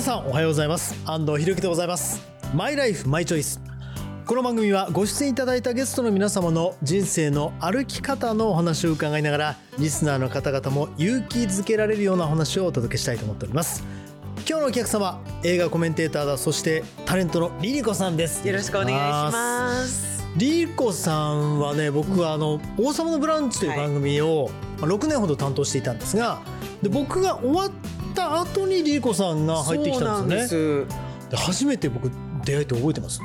皆さんおはようございます。安藤博樹でございます。マイライフマイチョイスこの番組はご出演いただいたゲストの皆様の人生の歩き方のお話を伺いながらリスナーの方々も勇気づけられるようなお話をお届けしたいと思っております。今日のお客様映画コメンテーターだそしてタレントのリリコさんです。よろしくお願いします。リリコさんはね僕はあの「王様のブランチ」という番組を6年ほど担当していたんですがで僕が終わった後にリリコさんが入ってきたんですよね。で初めて僕出会いって覚えてます？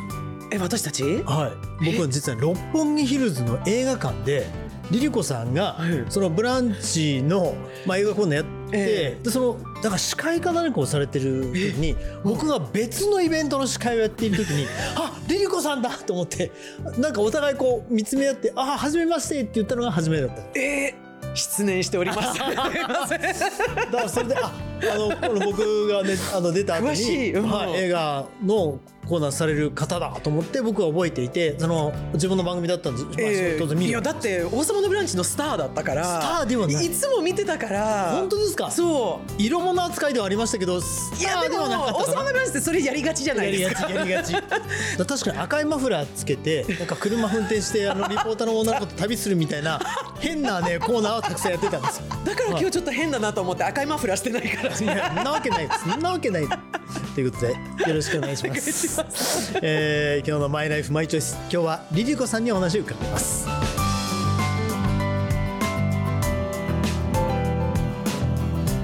え私たち？はい。僕は実は六本木ヒルズの映画館でリリコさんがそのブランチの、まあ、映画コーナーやって、えでそのだから司会か何かをされてる時に僕が別のイベントの司会をやっている時に「あリリコさんだ!」と思ってなんかお互いこう見つめ合って「あ初めまして」って言ったのが初めだった。えー失念しております。だからそれでああのこの僕がねあの出た後に、うん、はい、映画のコーナーされる方だと思って僕は覚えていてその自分の番組だったんです、え。ー、いやだって「王様のブランチ」のスターだったからスターではない。いつも見てたから本当ですか？そう。色物扱いではありましたけどいやでも王様のブランチってそれやりがちじゃないですか？やりがちやりがち。確かに赤いマフラーつけてなんか車運転してあのリポーターの女の子と旅するみたいな変なねコーナーをたくさんやってたんですよ。だから今日ちょっと変だなと思って赤いマフラーしてないから。いやなわけないそんなわけないということでよろしくお願いしますえー、今日のマイライフマイチョイス。今日はリリコさんにお話を伺います。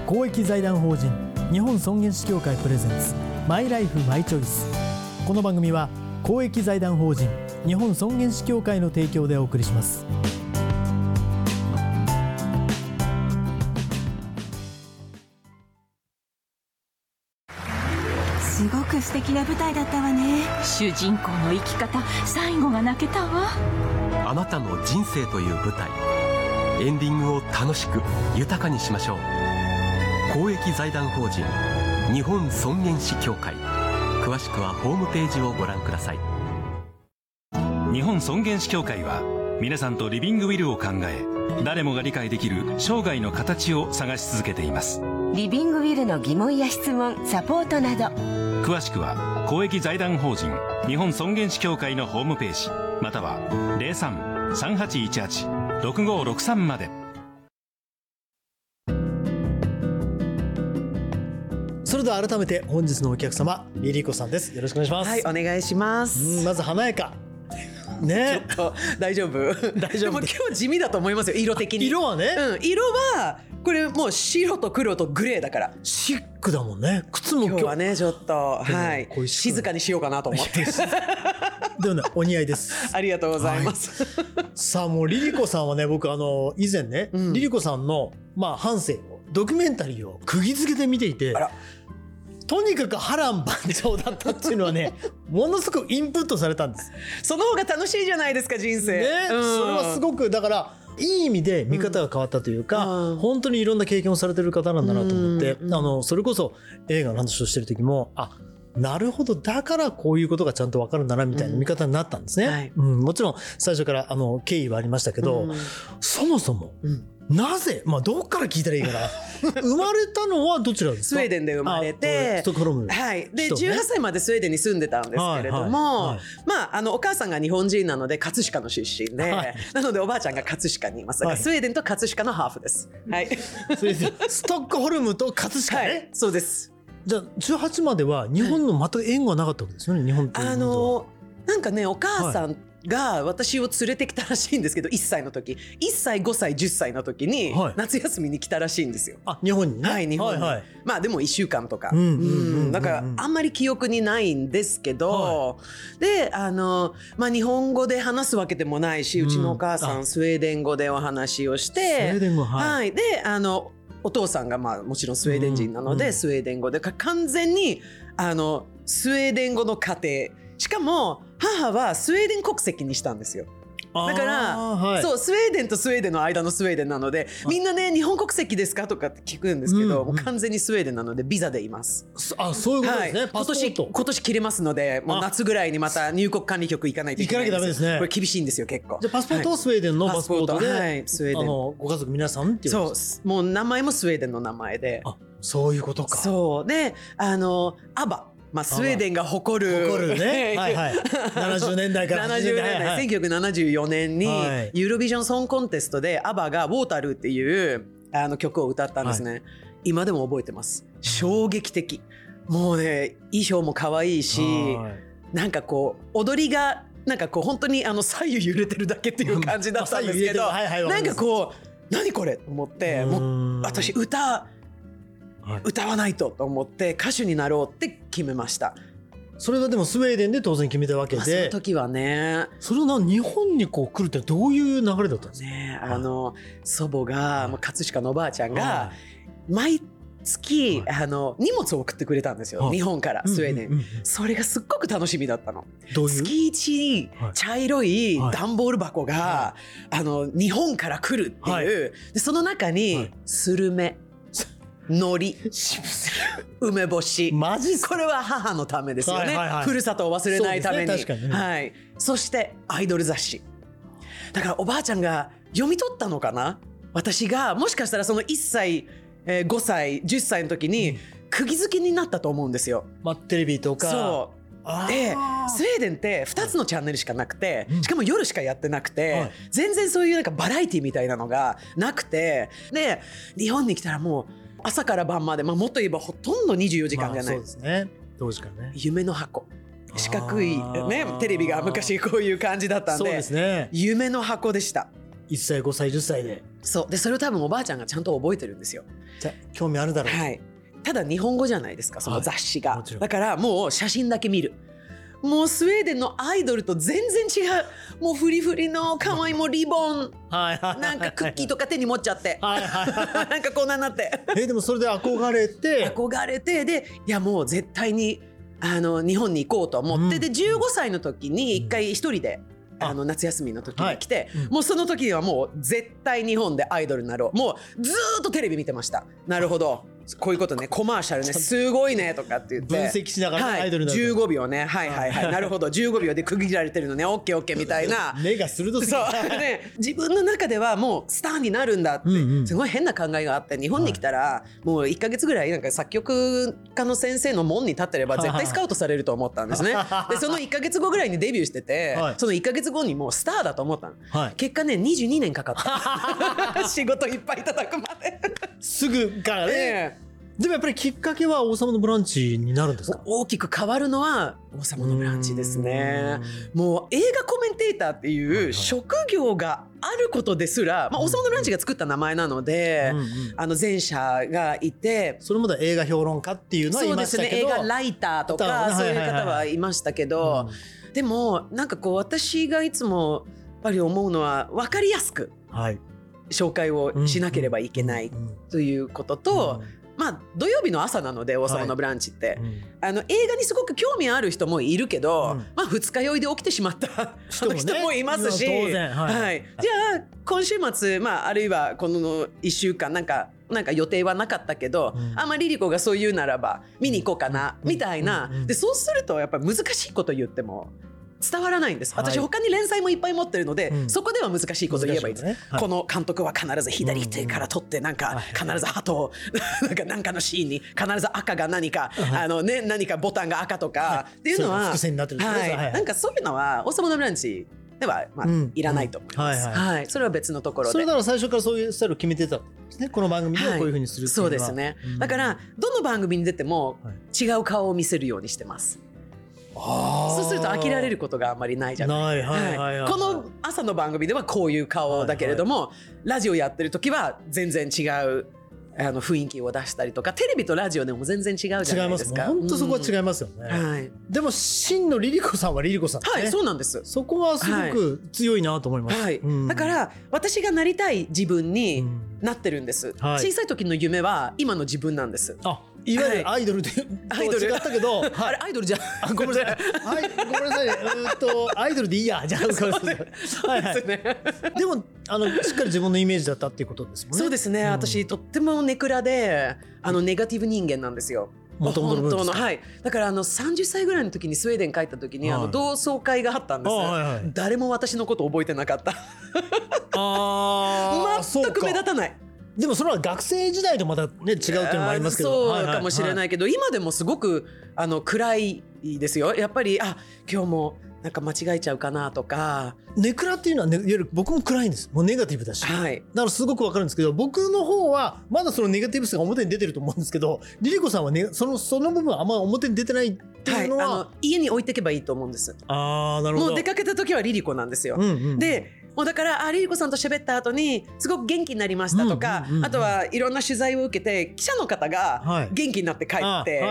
公益財団法人日本尊厳死協会プレゼンツマイライフマイチョイス。この番組は公益財団法人日本尊厳死協会の提供でお送りします。く素敵な舞台だったわね。主人公の生き方最後が泣けたわ。あなたの人生という舞台。エンディングを楽しく豊かにしましょう。公益財団法人日本尊厳死協会。詳しくはホームページをご覧ください。日本尊厳死協会は皆さんとリビングウィルを考え誰もが理解できる生涯の形を探し続けています。リビングウィルの疑問や質問サポートなど詳しくは公益財団法人日本尊厳死協会のホームページまたは03-3818-6563まで。それでは改めて本日のお客様リリコさんです。よろしくお願いします。はいお願いします。まず華やか。ね。ちょっと大丈夫？大丈夫。でも今日地味だと思いますよ色的に。色はね、うん、色はこれもう白と黒とグレーだから。シックだもんね。靴も今日。はねちょっと。はい。静かにしようかなと思って。でもねお似合いです。ありがとうございます、はい、さあもうリリコさんはね僕あの以前ね、うん、リリコさんのまあ半生をドキュメンタリーを釘付けで見ていてとにかく波乱万丈だったっていうのはね ものすごくインプットされたんです。その方が楽しいじゃないですか人生。ね、うん、それはすごくだからいい意味で見方が変わったというか、うん、本当にいろんな経験をされてる方なんだなと思って、うん、あのそれこそ映画の話をしてる時もあなるほどだからこういうことがちゃんと分かるんだなみたいな見方になったんですね。うんはい。うん、もちろん最初からあの経緯はありましたけど、そもそも、なぜ、まあ、どっから聞いたらいいかな 生まれたのはどちらですか？スウェーデンで生まれて、はい。で、18歳までスウェーデンに住んでたんですけれども、はいはい、まあ、あの、お母さんが日本人なので、葛飾の出身で、はい、なのでおばあちゃんが葛飾にいます。スウェーデンと葛飾のハーフです。はい。ストックホルムと葛飾ね。そうです。じゃあ、18までは日本の全く縁はなかったわけですよね、日本とあの、なんかね、お母さんが私を連れてきたらしいんですけど1歳の時。1歳5歳10歳の時に夏休みに来たらしいんですよ。あ日本にね？はい日本に、はいはい、まあでも1週間とか。だからあんまり記憶にないんですけど、はい、であの、まあ、日本語で話すわけでもないしうちのお母さん、スウェーデン語でお話をしてスウェーデン語はい、はい、であのお父さんがまあもちろんスウェーデン人なので、うん、スウェーデン語で完全にあのスウェーデン語の家庭しかも母はスウェーデン国籍にしたんですよ。だから、はい、そうスウェーデンとスウェーデンの間のスウェーデンなのでみんなね日本国籍ですかとかって聞くんですけど、うんうん、完全にスウェーデンなのでビザでいます。あそういうことですね、はい、今年今年切れますのでもう夏ぐらいにまた入国管理局行かないといけない行かなきゃダメですね。これ厳しいんですよ結構。じゃパスポートはスウェーデンのパスポートで、はい、スウェーデン。ご家族皆さんっていうそうもう名前もスウェーデンの名前で。そういうことか。そう。であのアバまあ、スウェーデンが誇る。誇るね。はいはい。70年代から70 80年代、はいはい1974年にはいユーロビジョンソングコンテストでアバが「ウォータルー」っていうあの曲を歌ったんですね、今でも覚えてます。衝撃的。もうね衣装も可愛いしはい。なんかこう踊りがなんかこう本当にあの左右揺れてるだけっていう感じだったんですけど、まあ左右揺れてる。はいはいなんかこう何これと思ってもううん。私歌はい歌わないとと思って歌手になろうって決めました。それはでもスウェーデンで当然決めたわけまあ、そので、時はね。それはな日本にこう来るってどういう流れだったんですか？ねあの祖母がもう葛飾のおばあちゃんがは毎月はあの荷物を送ってくれたんですよはい。日本からいスウェーデン。それがすっごく楽しみだったの。どういう？月一はい。茶色いはい。段ボール箱が、はあの日本から来るっていう、はい。でその中はにい。スルメ、海苔、梅干し。マジこれは母のためですよね、はいはいはい。ふるさとを忘れないために。ねはい、そしてアイドル雑誌。だからおばあちゃんが読み取ったのかな？私がもしかしたらその1歳、えー5歳10歳の時に釘付けになったと思うんですよ。まあテレビとか。そう。でスウェーデンって2つのチャンネルしかなくて、うん。しかも夜しかやってなくて、はい。全然そういうなんかバラエティみたいなのがなくてで日本に来たらもう朝から晩まで、まあ、もっと言えばほとんど24時間じゃない、まあそうですね。当時からね。夢の箱。四角い、ね、テレビが昔こういう感じだったんそうでですね。夢の箱でした。1歳5歳10歳で。そう。でそれを多分おばあちゃんがちゃんと覚えてるんですよ。じゃあ興味あるだろう。はい、ただ日本語じゃないですかその雑誌が、もちろん。だからもう写真だけ見るもうスウェーデンのアイドルと全然違う。もうフリフリの可愛いもうリボン。はいはい。なんかクッキーとか手に持っちゃって。はいはい。なんかこんなになって。えでもそれで憧れて。憧れて。でいやもう絶対にあの日本に行こうと思って、うん。で15歳の時に一回一人で、ああの夏休みの時に来て、うん。もうその時にはもう絶対日本でアイドルになろう。もうずーっとテレビ見てました。なるほどこういうことね。コマーシャルね。すごいね。とかって言って。分析しながらねはい、アイドルになる15秒ね。はいはいはい。なるほど。15秒で区切られてるのね。オッケーオッケーみたいな。目が鋭すぎそう。る。ね、自分の中ではもうスターになるんだって、うんうん。すごい変な考えがあって。日本に来たらもう1か月ぐらいなんか作曲家の先生の門に立ってれば絶対スカウトされると思ったんですね。でその1か月後ぐらいにデビューしてて、はい。その1か月後にもうスターだと思ったの。はい。結果ね22年かかった。仕事いっぱいいただくまで。すぐからね。ええでもやっぱりきっかけは王様のブランチになるんですか？大きく変わるのは「王様のブランチ」ですね。もう映画コメンテーターってはいいうはい職業があることですら、まあ、王様のブランチが作った名前なので、うんうんあの前者がいて。それまで映画評論家っていうのはいそうまですね映したけど。画ライターとだかそういう方はいましたけど、でもなんかこう私がいつもやっぱり思うのは分かりやすくはい。紹介をしなければいけないうんうんということと、まあ土曜日の朝なので「王様のブランチ」って、うん。あの映画にすごく興味ある人もいるけど、うん。まあ二日酔いで起きてしまった 人もね。人もいますし、当然。はい。じゃあ今週末、まあ、あるいはこの1週間なんかなんか予定はなかったけど、うん。あんまりリリコがそう言うならば見に行こうかな、うん。みたいな、でそうするとやっぱり難しいこと言っても伝わらないんです。私、はい。他に連載もいっぱい持ってるので、うん。そこでは難しいこと言えばいい。です、ね。はい。この監督は必ず左手から取ってなんかはい必ず鳩を なんかなんかのシーンに必ず赤が何か、あのね、何かボタンが赤とか、っていうのは伏線になってるんですね。はい。はいはい。なんかそういうのは「王様のブランチ」では、まあうん。いらないと思います、うん。はいはい。はい。それは別のところで。それなら最初からそういうスタイルを決めてたんですね。この番組ではこういうふうにするっていうのは。そうですね、うん。だからどの番組に出てもはい。違う顔を見せるようにしてます、そうすると呆られることがあんまりないじゃないはいはいはい。この朝の番組ではこういう顔だけれども、ラジオやってる時は全然違うあの雰囲気を出したりとかテレビとラジオでも全然違うじゃ。ないですすか。本当そこは違いいますよね。はい、でも真のリリコさんはリリコさんね。はい、そうなんです。そこはすごく強いなと思います。はいうんだから私がなりたい自分うにんなってるんです、はい小さい時の夢は今の自分なんです。あい。わゆるアイドルで、アイドル？違ったけど、あれアイドルじゃあごめんなさい。はい、ごめんなさい。うーっとアイドルでいいや。じゃあ、ごめんなさい。はいはい。でもあのしっかり自分のイメージだったっていうことですもんね。そうですね、ん。私とってもネクラであのネガティブ人間なんですよ。元々の部分ですか？本当のはい。だからあの30歳ぐらいの時にスウェーデン帰った時に、あはい。の同窓会があったんです、あはいはい誰も私のこと覚えてなかった。全く目立たないでもそれは学生時代とまたね違うっていうのもありますけど。そうかもしれないいけど、今でもすごくあの暗いですよ。やっぱりあ今日もなんか間違えちゃうかなとか。ネクラっていうのは、ね、いわゆる僕も暗いんです。もうネガティブだし、はい。だからすごくわかるんですけど僕の方はまだそのネガティブさが表に出てると思うんですけどリリコさんは、ね、そのその部分はあんま表に出てないってはいいうのは、あの家に置いていけばいいと思うんです。ああなるほど。もう出かけた時はリリコなんですよ、うんうん、でもうだからあリリコさんと喋った後にすごく元気になりましたとか、あとはいろんな取材を受けて記者の方はい。が元気になって帰って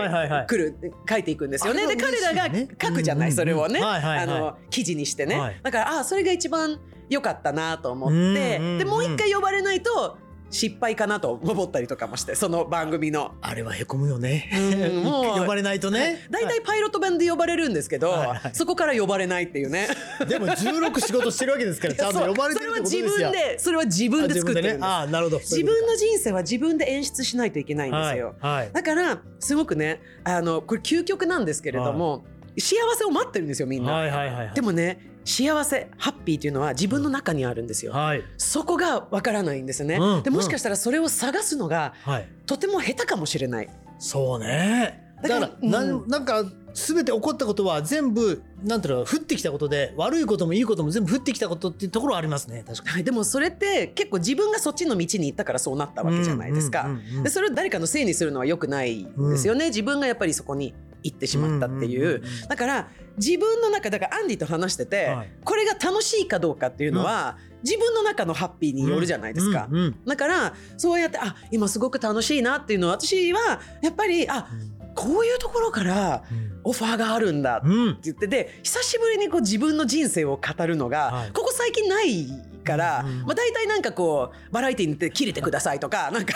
くる、書いていくんですよね。で彼らが書くじゃない、それをね、あの記事にしてね、はい。だからあそれが一番良かったなと思って、でもう一回呼ばれないと失敗かなと思ったりとかもしてその番組の。あれはへこむよね、うんもう 呼ばれないとね。大体パイロット版で呼ばれるんですけど、はいはい。そこから呼ばれないっていうね。でも16仕事してるわけですから ちゃんと呼ばれてるってことですよ。それは自分でそれは自分で作ってるんです。ああなるほど。自分の人生は自分で演出しないといけないんですよ。はい、はい。だからすごくねあのこれ究極なんですけれども、幸せを待ってるんですよみんな。はいはいはいはい。でもね幸せハッピーっていうのは自分の中にあるんですよ。はい。そこがわからないんですね。うんでもしかしたらそれを探すのがはい。とても下手かもしれない。そうね。だだからうん。なんか全て起こったことは全部なんていうの降ってきたことで悪いこともいいことも全部降ってきたことっていうところはありますね確かはい、でもそれって結構自分がそっちの道に行ったからそうなったわけじゃないですか。うんうんうんうんでそれを誰かのせいにするのは良くないんですよね、自分がやっぱりそこに行ってしまったっていう,、うんうんうんうん。だから自分の中だからアンディと話してて、はい。これが楽しいかどうかっていうのは、自分の中のハッピーによるじゃないですか。うんうんだからそうやってあ今すごく楽しいなっていうのは私はやっぱりあこういうところからオファーがあるんだってうん言ってで久しぶりにこう自分の人生を語るのが、はい。ここ最近ないから、うんまあ、大体なんかこうバラエティーに出て切れてくださいとか なんか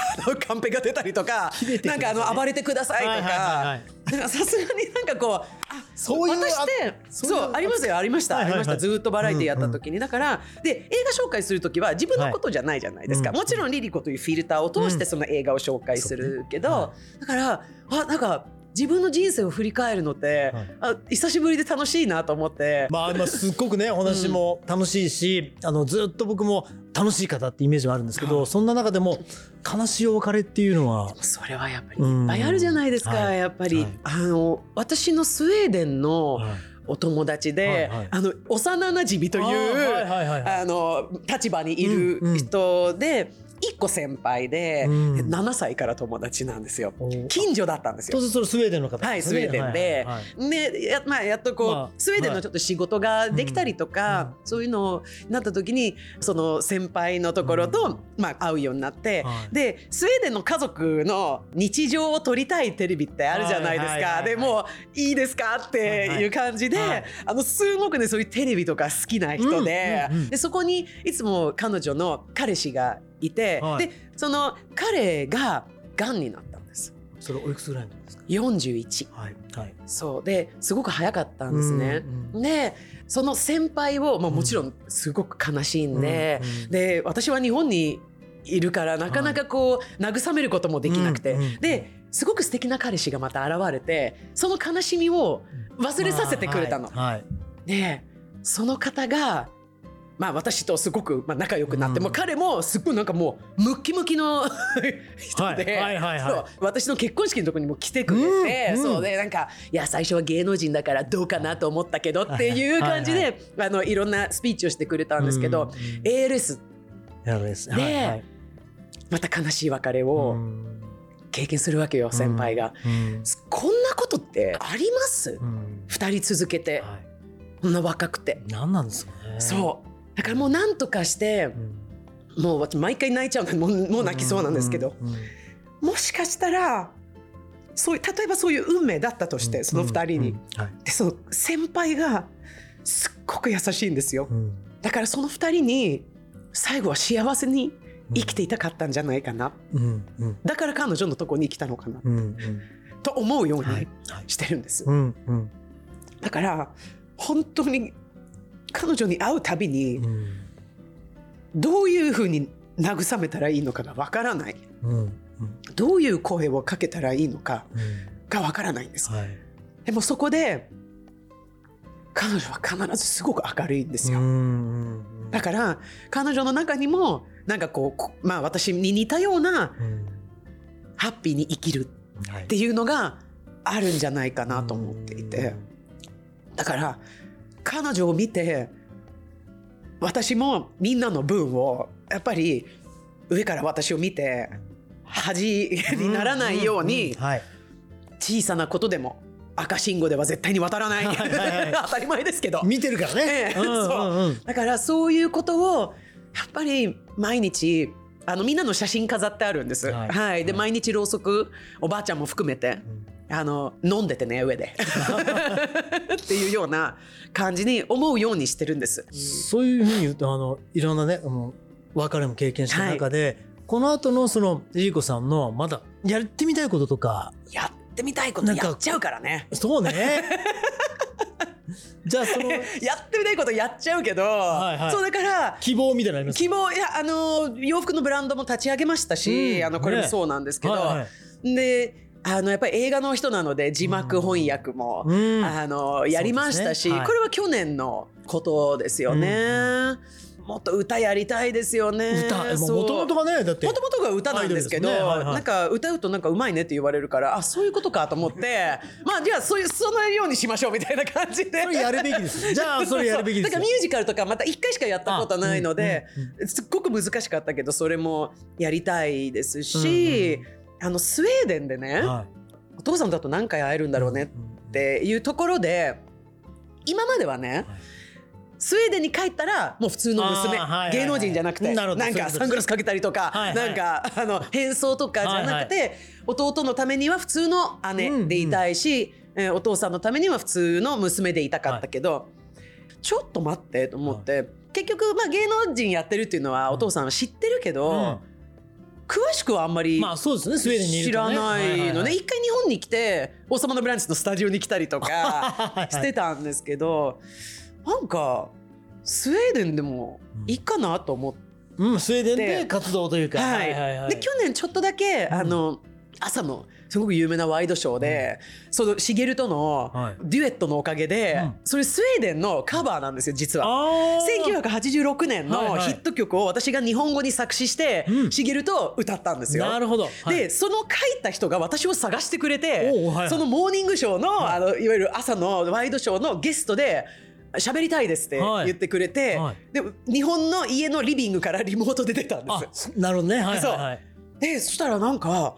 カンペが出たりとかないんかあの暴れてくださいとか。さすがになんかこうあそういう私ってそうありますよありました、ありました。ずーっとバラエティーやった時に、だからで映画紹介する時は自分のことじゃないじゃないですか、はい。もちろんリリコというフィルターを通してその映画を紹介するけど、はだからあなんか自分の人生を振り返るのって、はい。あ久しぶりで楽しいなと思って、まあ、まあすっごくねお話も楽しいし、あのずっと僕も楽しい方ってイメージはあるんですけど、そんな中でも悲しいお別れっていうのはそれはやっぱりいっぱいあるじゃないですか、うんはい。やっぱり、はい。あの私のスウェーデンのはい。お友達で、はいはい。あの幼なじみというあーはいはいの立場にいるうんうん一個先輩で、うん。7歳から友達なんですよ。近所だったんですよ。当然それスウェーデンの方はい、スウェーデンで、はいまあ、やっとこう、まあスウェーデンのちょっと仕事ができたりとか、うそういうのをなった時にその先輩のところと、まあ、会うようになって、はい。でスウェーデンの家族の日常を撮りたいテレビってあるじゃないですか、はいはいはいはいでもういいですかっていう感じで、はいはいあのすごくねそういうテレビとか好きな人で,、うんうんうん。でそこにいつも彼女の彼氏がいて、はい。でその彼ががんになったんです。それおいくつぐらいなんですか？41。はいはい。そう。ですごく早かったんですね。うんでその先輩を、まあ、もちろんすごく悲しいんで、うんうんで私は日本にいるからなかなかこう、慰めることもできなくて、うんうんですごく素敵な彼氏がまた現れてその悲しみを忘れさせてくれたの。はい。でその方がまあ私とすごくまあ仲良くなって、うん。もう彼もすっごいなんかもうムッキムキの人で、はいはいはい私の結婚式のとこにも来てくれて、うん。うんそうでなんかいや最初は芸能人だからどうかなと思ったけどっていう感じで、はいあのいろんなスピーチをしてくれたんですけど、うんうん ALS ではいはい。また悲しい別れうをん。経験するわけよ、先輩が。うん。こんなことってあります？うん。二人続けて。はい。こんな若くて。何なんですかね。そうだからもうなんとかしてうん。もう私毎回泣いちゃうの。もうもう泣きそうなんですけど、うんうんもしかしたらそういう例えばそういう運命だったとして、その二人に、うんはい。でその先輩がすっごく優しいんですよ。うん。だからその二人に最後は幸せに生きていたかったんじゃないかな。うんうん。だから彼女のとこに来たのかな。うんうん。と思うようにはいはい。してるんです、うんうん。だから本当に彼女に会うたびにうん。どういうふうに慰めたらいいのかがわからない。うん。うん。どういう声をかけたらいいのかうん。がわからないんです。はい。でもそこで彼女は必ずすごく明るいんですよ、だから彼女の中にもなんかこうこまあ私に似たようなうん。ハッピーに生きるはい。っていうのがあるんじゃないかなと思っていて。だから彼女を見て私もみんなの分をやっぱり上から私を見て恥にならないように小さなことでも赤信号では絶対に渡らない。当たり前ですけど。見てるからえね。えうんうんうん。そう。だからそういうことをやっぱり毎日あのみんなの写真飾ってあるんです。ははい。い、で毎日ろうそくおばあちゃんも含めて、あの飲んでてね上で。っていうような感じに思うようにしてるんです。そういうふうに言うとあのいろんなねあの別れも経験した中で、この後のそのジーコさんのまだやってみたいこととか。やってみたいことなんかやっちゃうからね。そうね。じゃあそのやってみたいことやっちゃうけど、いはい。そうだから希望みたいなのあります？希望いやあの洋服のブランドも立ち上げましたし、うん。あのこれもね。そうなんですけど、はいはい。であのやっぱり映画の人なので字幕翻訳も、うん。あのやりましたし、ね。はい。これは去年のことですよね。もっと歌やりたいですよね。歌もともとがねだってもともとが歌なんですけどね。はいはい。なんか歌うとなんかうまいねって言われるからあそういうことかと思って。まあじゃあそういうそのようにしましょうみたいな感じで。それやるべきです。よじゃあ それやるべきですよ。だからミュージカルとかまた1回しかやったことないので、あうんすっごく難しかったけどそれもやりたいですし、あのスウェーデンでね、はお父さんだと何回会えるんだろうねっていうところで今まではね、スウェーデンに帰ったらもう普通の娘、はいはいはい。芸能人じゃなくてなんかサングラスかけたりとか、はいはい。なんかあの変装とかじゃなくて、弟のためには普通の姉でいたいし、えーお父さんのためには普通の娘でいたかったけど、ちょっと待ってと思って、結局、まあ、芸能人やってるっていうのはお父さんは知ってるけど、うん詳しくはあんまりまあそうですね。スウェーデンにいる知らないのね、はい一回日本に来て「王様のブランチ」のスタジオに来たりとか はいはいしてたんですけどなんかスウェーデンでもいいかなと思って、うんスウェーデンで活動というか。はい。で去年ちょっとだけ、あの朝のすごく有名なワイドショーで、そのシゲルとのはい。デュエットのおかげで、うん。それスウェーデンのカバーなんですよ実は。あー。1986年のはいはい。ヒット曲を私が日本語に作詞して、うん。しげると歌ったんですよ。なるほど。はい。でその書いた人が私を探してくれて、はいはい。そのモーニングショーの,、い、あのいわゆる朝のワイドショーのゲストで喋りたいですってはい。言ってくれて、はい。で日本の家のリビングからリモートで出たんあです。なるほどね。はいはいはい。でそしたらなんか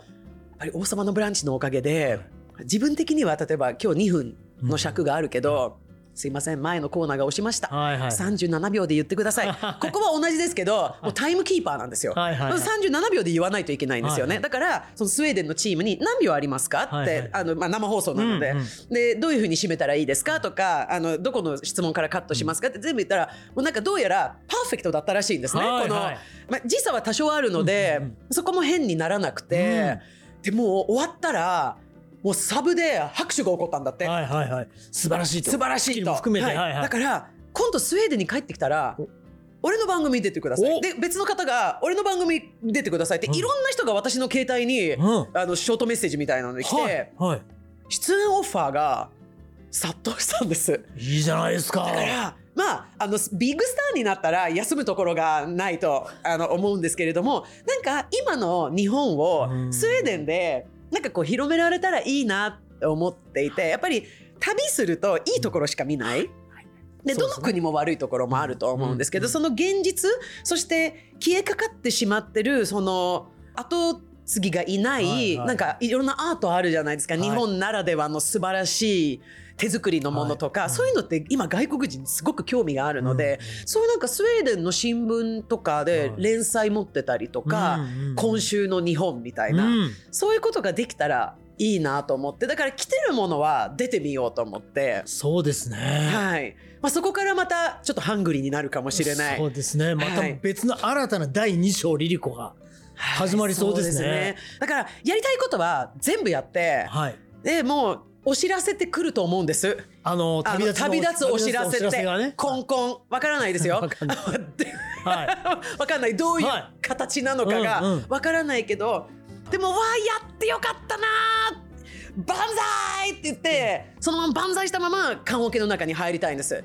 ぱり「王様のブランチ」のおかげで自分的には例えば今日2分の尺があるけど、すいません前のコーナーが押しました、はいはい37秒で言ってください。ここは同じですけどもうタイムキーパーなんですよ、はいはいはい。37秒で言わないといけないんですよね、はいはい。だからそのスウェーデンのチームに何秒ありますか？って、はいはい。あのまあ、生放送なので,、うんうん。でどういうふうに締めたらいいですか？とかあのどこの質問からカットしますか？って全部言ったらもうなんかどうやらパーフェクトだったらしいんですね、この、はい。はいまあ、時差は多少あるので、そこも変にならなくて、でもう終わったらもうサブで拍手が起こったんだって、はいはいはい。素晴らしいと。素晴らしいと。含めて。はいはいはい。だから今度スウェーデンに帰ってきたらお。俺の番組に出てください。お。で別の方が俺の番組に出てくださいって、うん。いろんな人が私の携帯に、うん。あのショートメッセージみたいなので来て、はいはい。出演オファーが殺到したんです。いいじゃないですか。だからまあ、あのビッグスターになったら休むところがないとあの思うんですけれどもなんか今の日本をうん。スウェーデンでなんかこう広められたらいいなって思っていてやっぱり旅するといいところしか見ない。でどの国も悪いところもあると思うんですけど、うん。その現実そして消えかかってしまってるその後継ぎがいない、はいはい。なんかいろんなアートあるじゃないですか、はい。日本ならではの素晴らしい手作りのものとか、はい。そういうのって今外国人にすごく興味があるので、そういうなんかスウェーデンの新聞とかではい。連載持ってたりとか、うんうん今週の日本みたいな、うん。そういうことができたらいいなと思って。だから来てるものは出てみようと思って。そうですね。はい。まあ、そこからまたちょっとハングリーになるかもしれない。そうですね。またはい。別の新たな第2章リリコが始まりそうですね。はいだからやりたいことは全部やってはい。でもうお知らせってくると思うんです。あの旅立つお知らせってがね。コンコン。わからないですよ。わかんない。で はわかんない。どういうはい形なのかうんうがん。わからないけど、でもわあやってよかったなー。万歳って言ってそのまま万歳したまま棺桶の中に入りたいんです。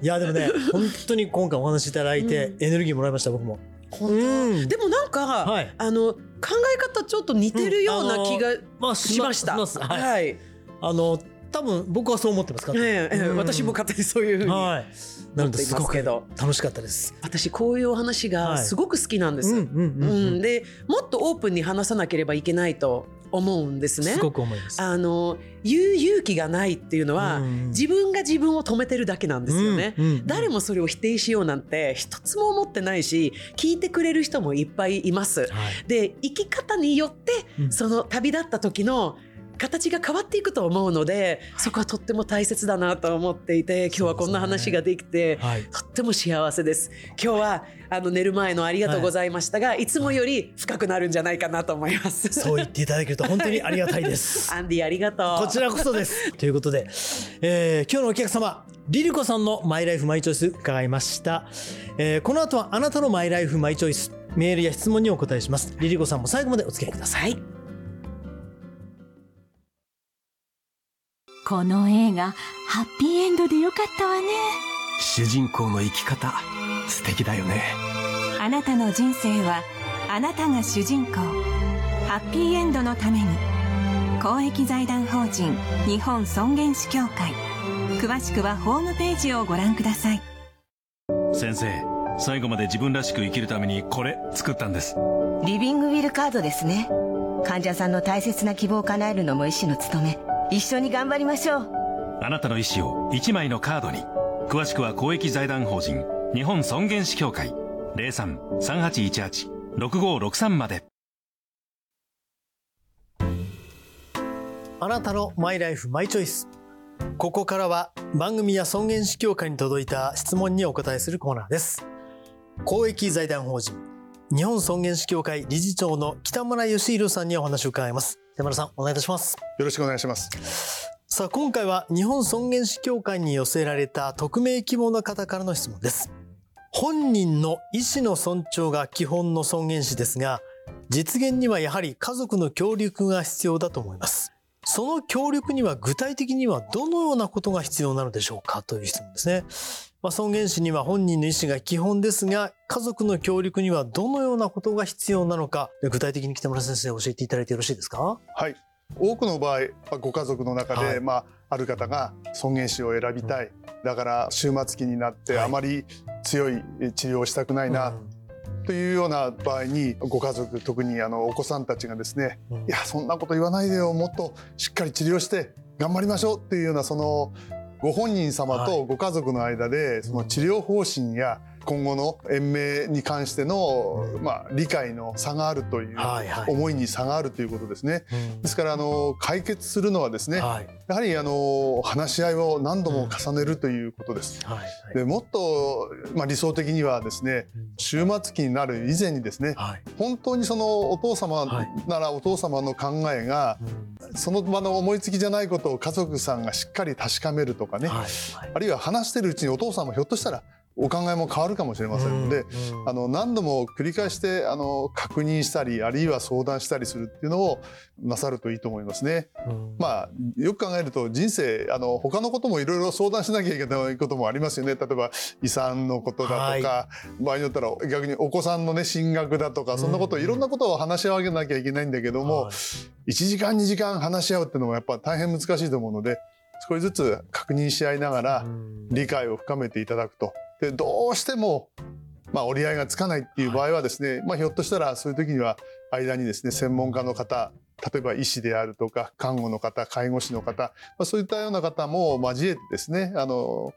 いいやでもね本当に今回お話しいただいてエネルギーもらいました僕も。本うん当でもなんか、はいあの考え方ちょっと似てるような気がまあしました。はいあの多分僕はそう思ってますから。ええ私も勝手にそういうふうに。はい。なっています楽しかったです。私こういうお話がすごく好きなんです。でもっとオープンに話さなければいけないと思うんですねす。ごく思います。あの言う勇気がないっていうのは、うん自分が自分を止めてるだけなんですよね。うんうん誰もそれを否定しようなんて一つも思ってないし聞いてくれる人もいっぱいいます。はいで生き方によって、うんその旅立った時の形が変わっていくと思うのでそこはとっても大切だなと思っていて今日はこんな話ができて、はい。とっても幸せです今日はあの寝る前のありがとうございましたが、い、つもより深くなるんじゃないかなと思いますそう言っていただけると本当にありがたいです。アンディありがとうこちらこそです。ということで、えー今日のお客様、リリコさんのマイライフマイチョイス伺いました。えーこの後はあなたのマイライフマイチョイス、メールや質問にお答えします。リリコさんも最後までお付き合いください。この映画ハッピーエンドでよかったわね。主人公の生き方素敵だよね。あなたの人生はあなたが主人公。ハッピーエンドのために公益財団法人日本尊厳死協会。詳しくはホームページをご覧ください。先生最後まで自分らしく生きるためにこれ作ったんです。リビングウィルカードですね。患者さんの大切な希望を叶えるのも医師の務め一緒に頑張りましょうあなたの意思を1枚のカードに詳しくは公益財団法人日本尊厳死協会03-3818-6563まであなたのマイライフマイチョイス。ここからは番組や尊厳死協会に届いた質問にお答えするコーナーです。公益財団法人日本尊厳死協会理事長の北村義弘さんにお話を伺います。北村さん、お願いいたします。よろしくお願いします。さあ今回は日本尊厳死協会に寄せられた匿名希望の方からの質問です本人の意思の尊重が基本の尊厳死ですが実現にはやはり家族の協力が必要だと思いますその協力には具体的にはどのようなことが必要なのでしょうかという質問ですね、まあ、尊厳死には本人の意思が基本ですが家族の協力にはどのようなことが必要なのか具体的に北村先生教えていただいてよろしいですか？はい。多くの場合、まあご家族の中で、はい。まあある方が尊厳死を選びたい。だから終末期になってはい。あまり強い治療をしたくないな、うん。というような場合にご家族特にあのお子さんたちがですね、うん。いやそんなこと言わないでよもっとしっかり治療して頑張りましょうっていうようなそのご本人様はとご家族の間でその治療方針や今後の延命に関しての、うん。まあ、理解の差があるというはいはい。思いに差があるということですね。うん。ですからあの解決するのはですね、はい。やはりあの話し合いを何度も重ねるということです。はいはい。でもっと、まあ、理想的にはですねうん。終末期になる以前にですねはい。本当にそのお父様はい。ならお父様の考えがうん。その場の思いつきじゃないことを家族さんがしっかり確かめるとかね、はいはい。あるいは話してるうちにお父さんもひょっとしたらお考えも変わるかもしれませんので、うんうんあの何度も繰り返してあの確認したりあるいは相談したりするっていうのをなさるといいと思いますね。うんまあよく考えると人生あの他のこともいろいろ相談しなきゃいけないこともありますよね。例えば遺産のことだとか、はい場合によったら逆にお子さんのね進学だとかそんなこと、うんいろんなことを話し合わなきゃいけないんだけども、はい1時間2時間話し合うっていうのもやっぱ大変難しいと思うので少しずつ確認し合いながらうん理解を深めていただくと。でどうしてもまあ、折り合いがつかないっていう場合はですね、まあ、ひょっとしたらそういう時には間にですね専門家の方例えば医師であるとか看護の方介護士の方、まあ、そういったような方も交えてですねあの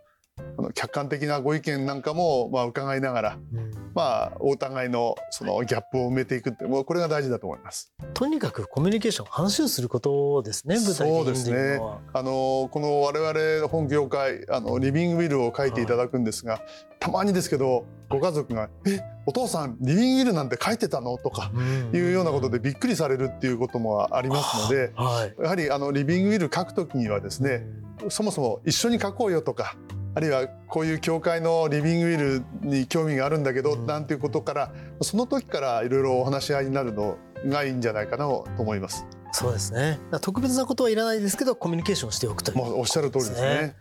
あの客観的なご意見なんかもまあ伺いながら、うんまあ、お互いのそのギャップを埋めていくってもうこれが大事だと思います。とにかくコミュニケーション話をすることですね具体的にそうですねあのこの我々本業界あのリビングウィルを書いていただくんですが、たまにですけどご家族が「えお父さんリビングウィルなんて書いてたの?」とかいうようなことでびっくりされるっていうこともありますので。はいやはりあのリビングウィル書くときにはですね、そもそも一緒に書こうよとかあるいはこういう教会のリビングウィルに興味があるんだけど、うんなんていうことからその時からいろいろお話し合いになるのがいいんじゃないかなと思います。そうですね特別なことはいらないですけどコミュニケーションしておくというもうおっしゃる通りですね。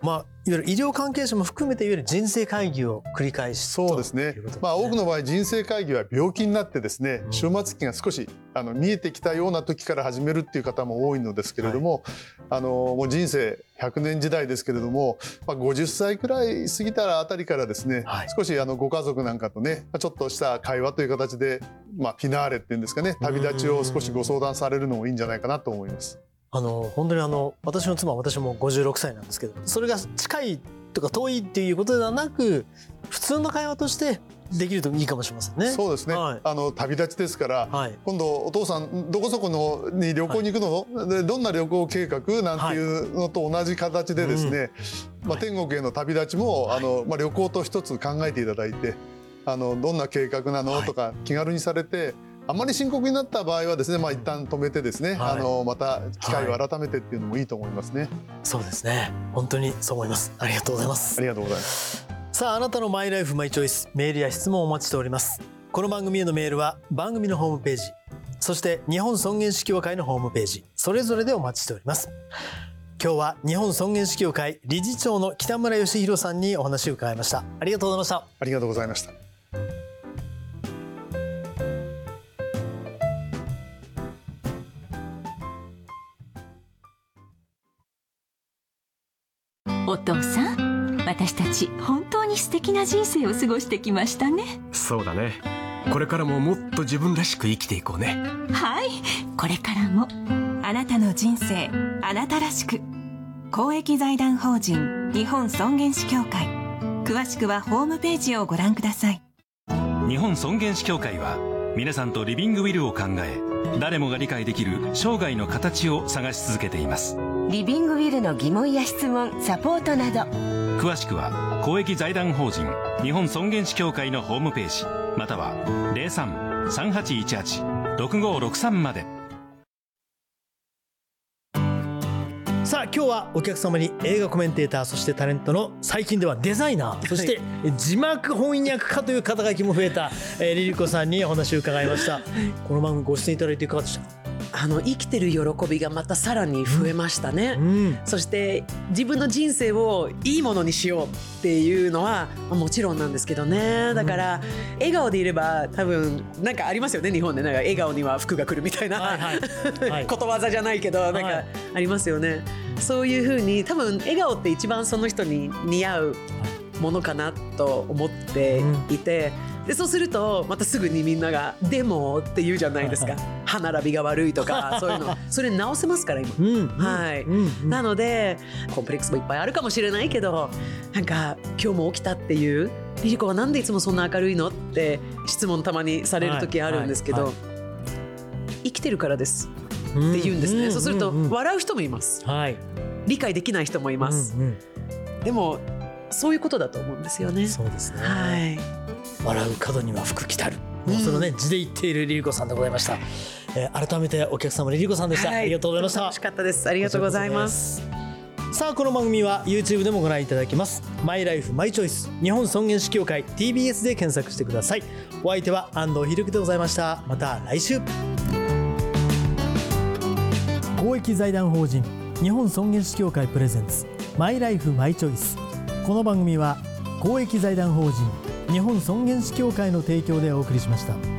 まあ、いわゆる医療関係者も含めていわゆる人生会議を繰り返しそうですね。ね。まあ、多くの場合人生会議は病気になってですね、うん。終末期が少しあの見えてきたような時から始めるっていう方も多いのですけれども、あのもう人生100年時代ですけれども、まあ、50歳くらい過ぎたらあたりからですね、はい。少しあのご家族なんかとねちょっとした会話という形で、まあ、フィナーレっていうんですかね旅立ちを少しご相談されるのもいいんじゃないかなと思います。あの本当にあの私の妻私も56歳なんですけどそれが近いとか遠いっていうことではなく普通の会話としてできるといいかもしれませんね。そうですね、はい。あの旅立ちですから、はい。今度お父さんどこそこのに旅行に行くの、でどんな旅行計画なんていうのと同じ形でですね、まあ、天国への旅立ちも、あのまあ、旅行と一つ考えていただいてあのどんな計画なの、はい。とか気軽にされてあまり深刻になった場合はですね、まあ、一旦止めてですね、はい。あのまた機会を改めてっていうのもいいと思いますね。そうですね。本当にそう思います。ありがとうございます。ありがとうございます。さああなたのマイライフマイチョイスメールや質問をお待ちしております。この番組へのメールは番組のホームページそして日本尊厳死協会のホームページそれぞれでお待ちしております。今日は日本尊厳死協会理事長の北村義弘さんにお話を伺いました。ありがとうございました。ありがとうございました。私たち本当に素敵な人生を過ごしてきましたね。そうだね。これからももっと自分らしく生きていこうね。はい。これからも。あなたの人生あなたらしく。公益財団法人日本尊厳死協会。詳しくはホームページをご覧ください。日本尊厳死協会は皆さんとリビングウィルを考え誰もが理解できる生涯の形を探し続けています。リビングウィルの疑問や質問サポートなど詳しくは公益財団法人日本尊厳死協会のホームページまたは03-3818-6563まで。さあ今日はお客様に映画コメンテーターそしてタレントの最近ではデザイナーそして字幕翻訳家という肩書きも増えた、えー、リリコさんにお話を伺いました。この番組ご出演いただいていかがでした？かあの生きてる喜びがまたさらに増えましたね。うん。そして自分の人生をいいものにしようっていうのはまあもちろんなんですけどね。だから笑顔でいれば多分なんかありますよね日本で。なんか笑顔には福が来るみたいな、はいはい。はい。ことわざじゃないけどなんかはいありますよね、そういうふうに多分笑顔って一番その人に似合うものかなと思っていて、でそうするとまたすぐにみんなが「でも」って言うじゃないですか。歯並びが悪いとか そういうの。それ直せますから今。うんはい。うんうん。なのでコンプレックスもいっぱいあるかもしれないけどなんか今日も起きたっていうリリコはなんでいつもそんな明るいのって質問たまにされる時あるんですけど、はい生きてるからですうんって言うんですね、そうすると笑う人もいます。はい。理解できない人もいます、うんでもそういうことだと思うんですよね。うんそうですね、はい笑う角には福来たる。もうそのね字で言っているリリコさんでございました、えー改めてお客様リリコさんでした、はい。ありがとうございました。楽しかったです。ありがとうございます。さあこの番組は YouTube でもご覧いただけます。マイライフマイチョイス日本尊厳死協会 TBS で検索してください。お相手は安藤博樹でございました。また来週。公益財団法人日本尊厳死協会プレゼンツマイライフマイチョイス。この番組は公益財団法人日本尊厳死協会の提供でお送りしました。